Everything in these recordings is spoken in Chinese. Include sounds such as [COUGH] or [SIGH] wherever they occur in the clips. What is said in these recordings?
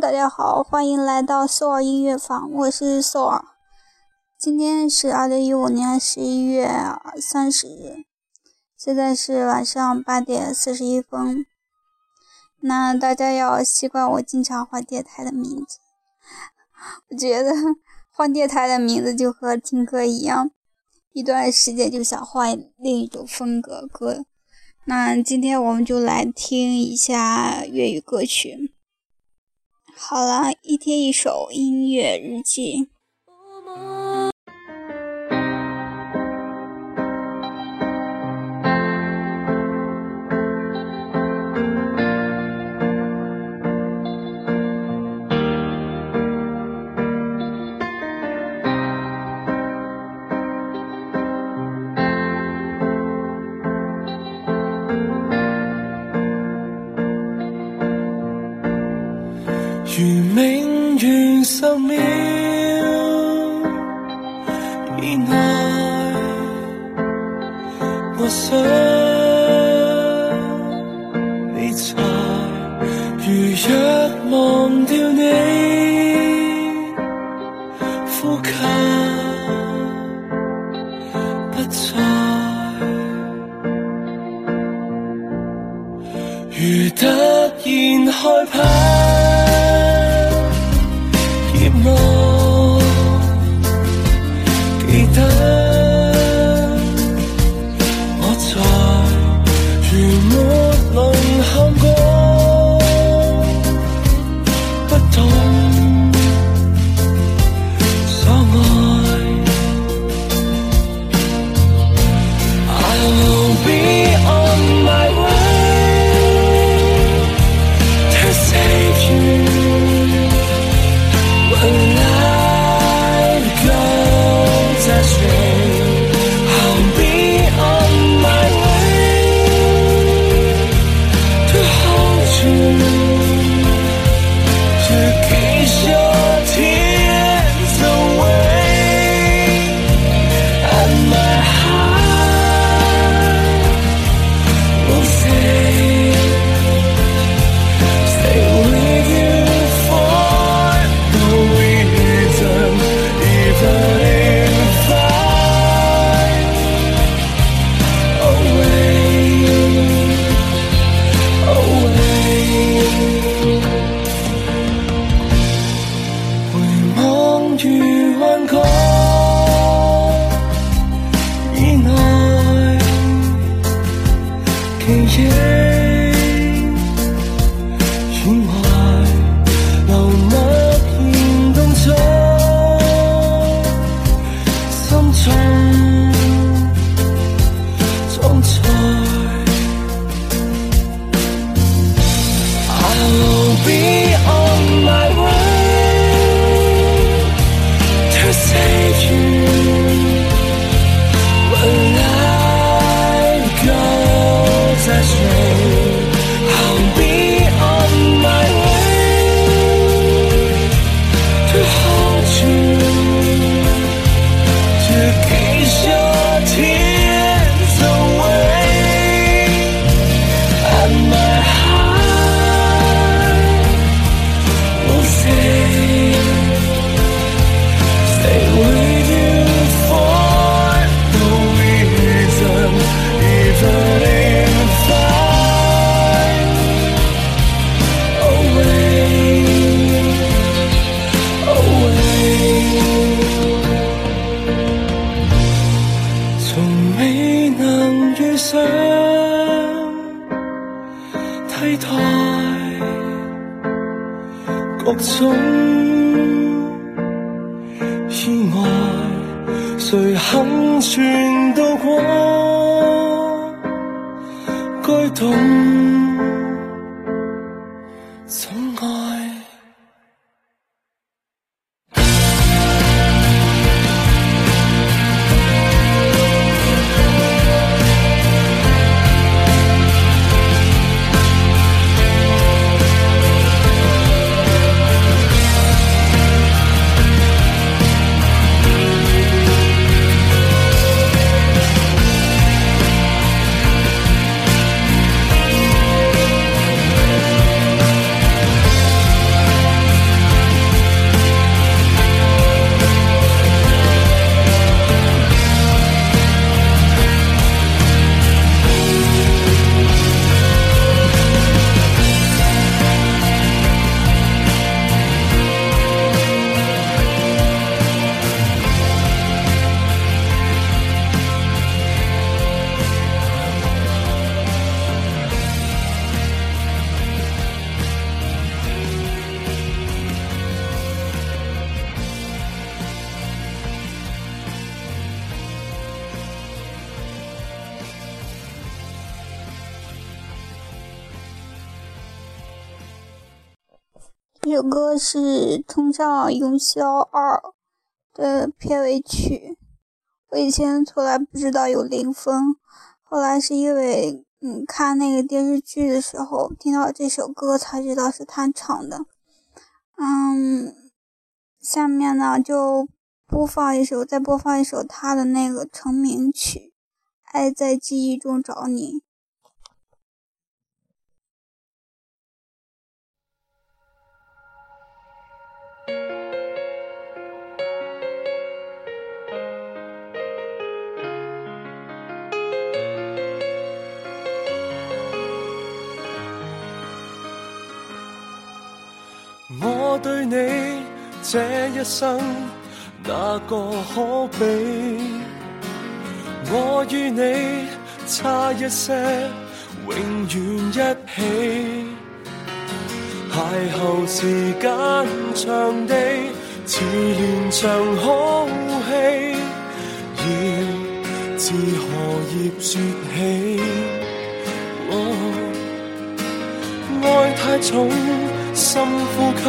大家好，欢迎来到索尔音乐坊，我是索尔。今天是二零一五年十一月三十日，现在是晚上八点四十一分。那大家要习惯我经常换电台的名字，我觉得 [LAUGHS] 换电台的名字就和听歌一样，一段时间就想换另一种风格歌。那今天我们就来听一下粤语歌曲。好啦，一天一首音乐日记。你在。如若忘掉你呼吸不再，如突然害怕。我黑夜。vacation. 曾传到过该懂。这首歌是《冲上云霄二》的片尾曲。我以前从来不知道有林峰，后来是因为嗯看那个电视剧的时候听到这首歌才知道是他唱的。嗯，下面呢就播放一首，再播放一首他的那个成名曲《爱在记忆中找你》。我对你这一生，哪个可比？我与你差一些，永远一起。邂逅时间长地，似连场好戏，要自何叶说起？爱太重。深呼吸，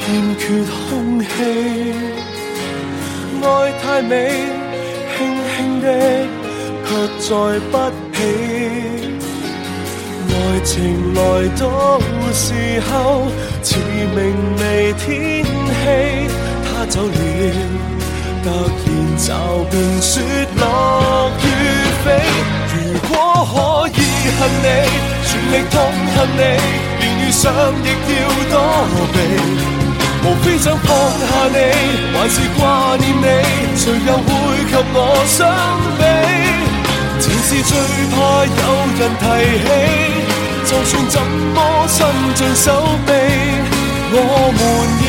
欠缺空气。爱太美，轻轻的，却载不起。爱情来到时候，似明媚天气。他走了，突然骤变雪落雨飞。如果可以恨你，全力痛恨你。遇上亦要躲避，无非想放下你，还是挂念你，谁又会及我相比？前事最怕有人提起，就算怎么伸尽手臂，我们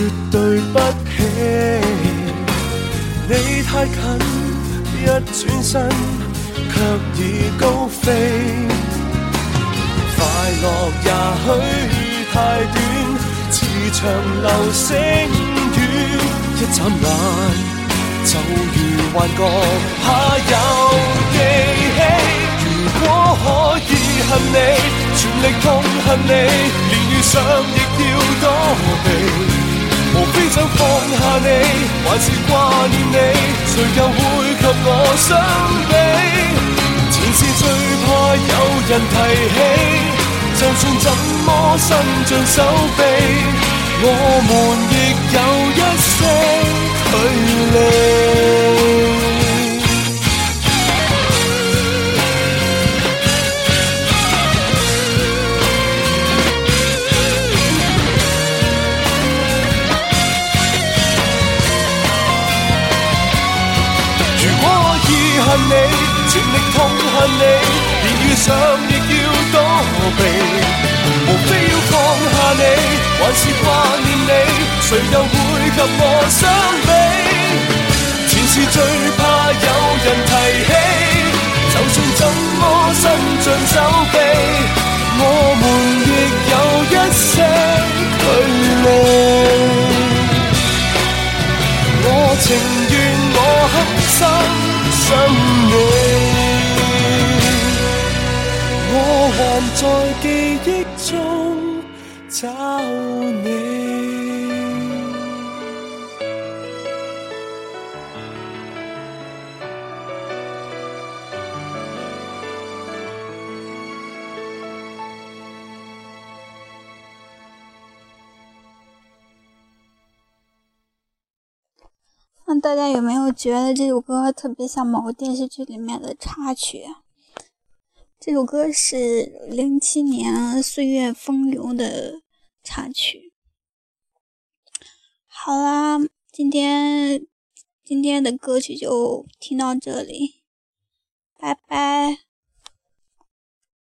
说对不起？你太近，一转身却已高飞。快乐也许太短，似长流星雨，一眨眼就如幻觉，怕有记起。如果可以恨你。全力痛恨你，连遇上亦要躲避。下你，还是挂念你，谁又会及我相比？前事最怕有人提起，就算怎么伸尽手臂，我们亦有一些距离。恨你，全力痛恨你，连遇上亦要躲避。无非要放下你，还是挂念你，谁又会及我相比？前事最怕有人提起，就算怎那大家有没有觉得这首歌特别像某个电视剧里面的插曲？这首歌是零七年《岁月风流》的插曲。好啦，今天今天的歌曲就听到这里，拜拜。